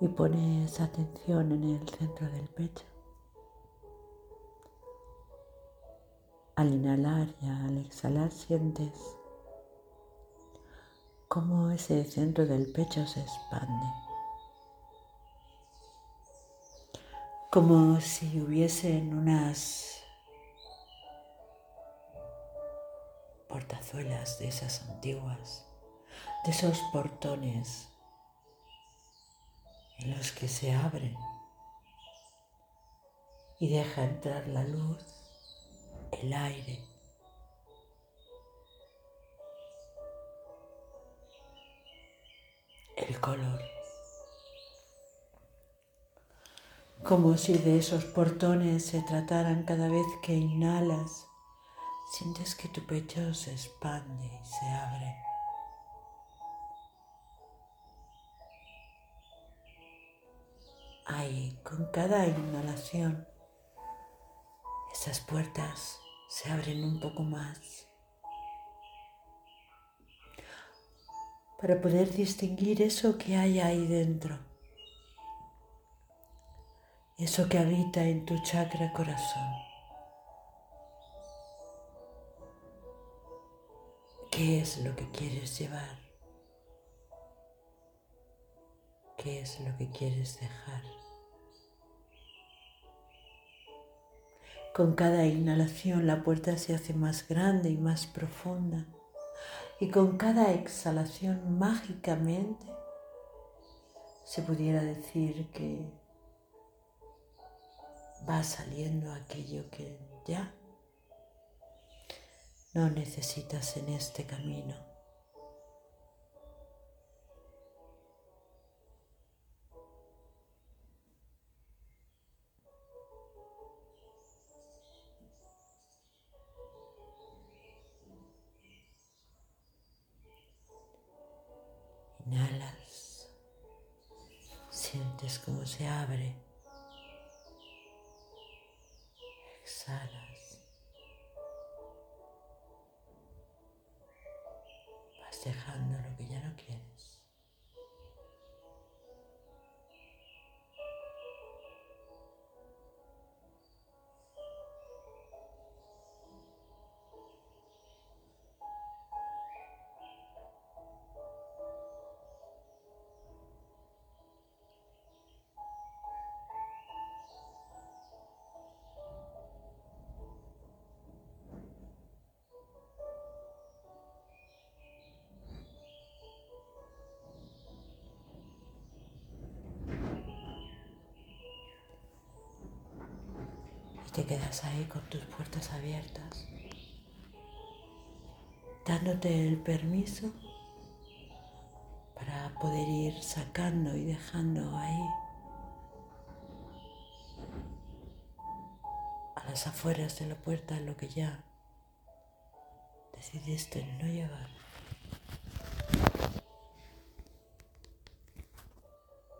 y pones atención en el centro del pecho. Al inhalar y al exhalar sientes cómo ese centro del pecho se expande. Como si hubiesen unas portazuelas de esas antiguas, de esos portones en los que se abren y deja entrar la luz, el aire. El color. Como si de esos portones se trataran cada vez que inhalas, sientes que tu pecho se expande y se abre. Con cada inhalación, esas puertas se abren un poco más para poder distinguir eso que hay ahí dentro, eso que habita en tu chakra corazón. ¿Qué es lo que quieres llevar? ¿Qué es lo que quieres dejar? Con cada inhalación la puerta se hace más grande y más profunda. Y con cada exhalación mágicamente se pudiera decir que va saliendo aquello que ya no necesitas en este camino. Inhalas, sientes cómo se abre, exhalas, vas dejando lo que ya te quedas ahí con tus puertas abiertas, dándote el permiso para poder ir sacando y dejando ahí a las afueras de la puerta lo que ya decidiste no llevar.